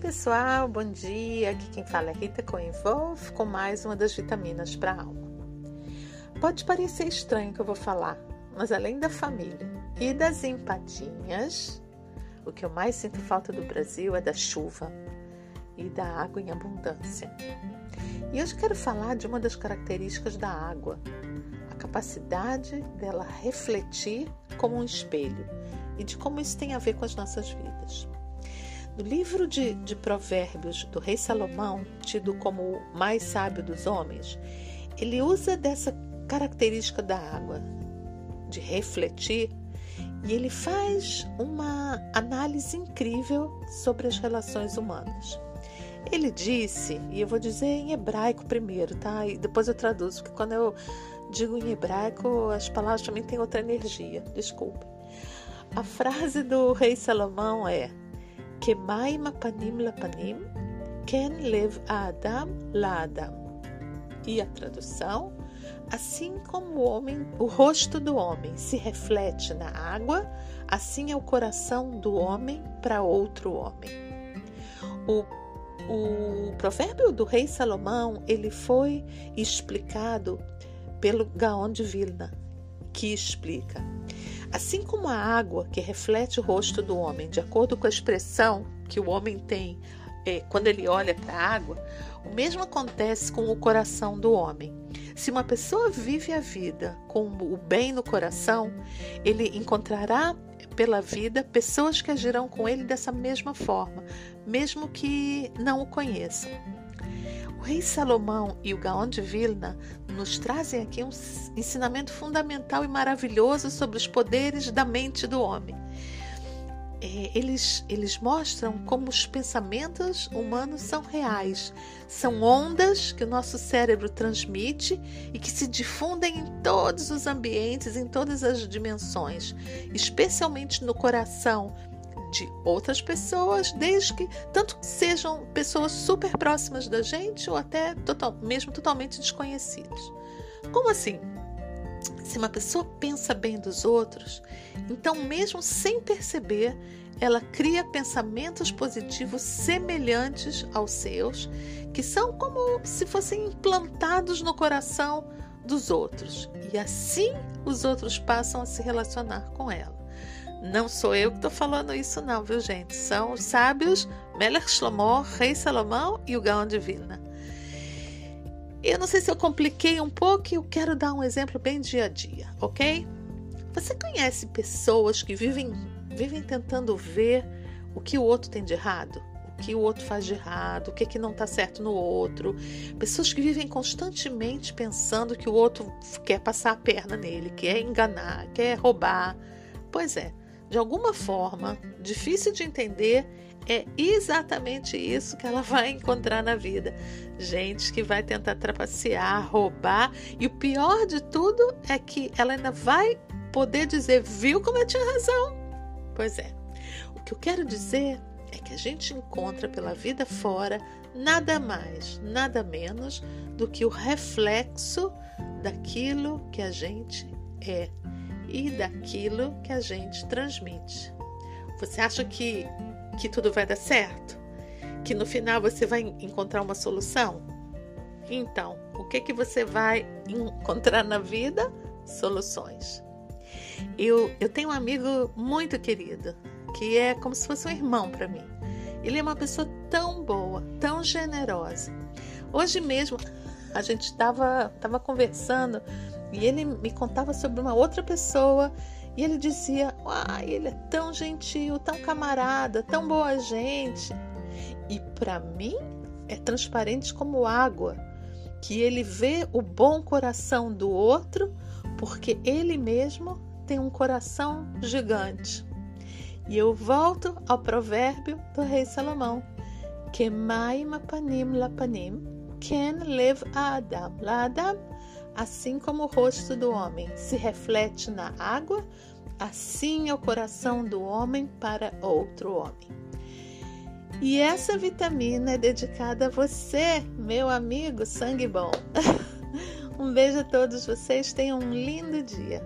pessoal, bom dia. Aqui quem fala é Rita Coenvolve com mais uma das vitaminas para a alma. Pode parecer estranho que eu vou falar, mas além da família e das empadinhas, o que eu mais sinto falta do Brasil é da chuva e da água em abundância. E hoje quero falar de uma das características da água, a capacidade dela refletir como um espelho e de como isso tem a ver com as nossas vidas. No livro de, de Provérbios do rei Salomão, tido como o mais sábio dos homens, ele usa dessa característica da água, de refletir, e ele faz uma análise incrível sobre as relações humanas. Ele disse, e eu vou dizer em hebraico primeiro, tá? E depois eu traduzo, porque quando eu digo em hebraico, as palavras também têm outra energia. Desculpe. A frase do rei Salomão é: כמים הפנים לפנים, כן לב האדם לאדם. E a tradução? Assim como o homem, o rosto do homem se reflete na água, assim é o coração do homem para outro homem. O, o provérbio do rei Salomão ele foi explicado pelo Gaon de Vilna, que explica Assim como a água que reflete o rosto do homem, de acordo com a expressão que o homem tem é, quando ele olha para a água, o mesmo acontece com o coração do homem. Se uma pessoa vive a vida com o bem no coração, ele encontrará pela vida pessoas que agirão com ele dessa mesma forma, mesmo que não o conheçam. O rei Salomão e o Gaon de Vilna nos trazem aqui um ensinamento fundamental e maravilhoso sobre os poderes da mente do homem. É, eles, eles mostram como os pensamentos humanos são reais, são ondas que o nosso cérebro transmite e que se difundem em todos os ambientes, em todas as dimensões, especialmente no coração, de outras pessoas, desde que tanto que sejam pessoas super próximas da gente ou até total, mesmo totalmente desconhecidos. Como assim? Se uma pessoa pensa bem dos outros, então mesmo sem perceber, ela cria pensamentos positivos semelhantes aos seus, que são como se fossem implantados no coração dos outros. E assim os outros passam a se relacionar com ela. Não sou eu que estou falando isso, não, viu, gente? São os sábios Melech Shlomo, Rei Salomão e o Gaon de. Eu não sei se eu compliquei um pouco eu quero dar um exemplo bem dia a dia, ok? Você conhece pessoas que vivem, vivem tentando ver o que o outro tem de errado? O que o outro faz de errado? O que, que não está certo no outro? Pessoas que vivem constantemente pensando que o outro quer passar a perna nele, quer enganar, quer roubar. Pois é, de alguma forma, difícil de entender, é exatamente isso que ela vai encontrar na vida. Gente que vai tentar trapacear, roubar, e o pior de tudo é que ela ainda vai poder dizer: viu como eu tinha razão? Pois é. O que eu quero dizer é que a gente encontra pela vida fora nada mais, nada menos do que o reflexo daquilo que a gente é e daquilo que a gente transmite. Você acha que, que tudo vai dar certo? Que no final você vai encontrar uma solução? Então, o que, que você vai encontrar na vida? Soluções. Eu, eu tenho um amigo muito querido, que é como se fosse um irmão para mim. Ele é uma pessoa tão boa, tão generosa. Hoje mesmo a gente estava tava conversando e ele me contava sobre uma outra pessoa e ele dizia: "Uai, ele é tão gentil, tão camarada, tão boa gente". E para mim é transparente como água, que ele vê o bom coração do outro, porque ele mesmo tem um coração gigante. E eu volto ao provérbio do rei Salomão: Kemaim panim lapanim, ken lev adam la adam Assim como o rosto do homem se reflete na água, assim é o coração do homem para outro homem. E essa vitamina é dedicada a você, meu amigo sangue bom. um beijo a todos vocês, tenham um lindo dia.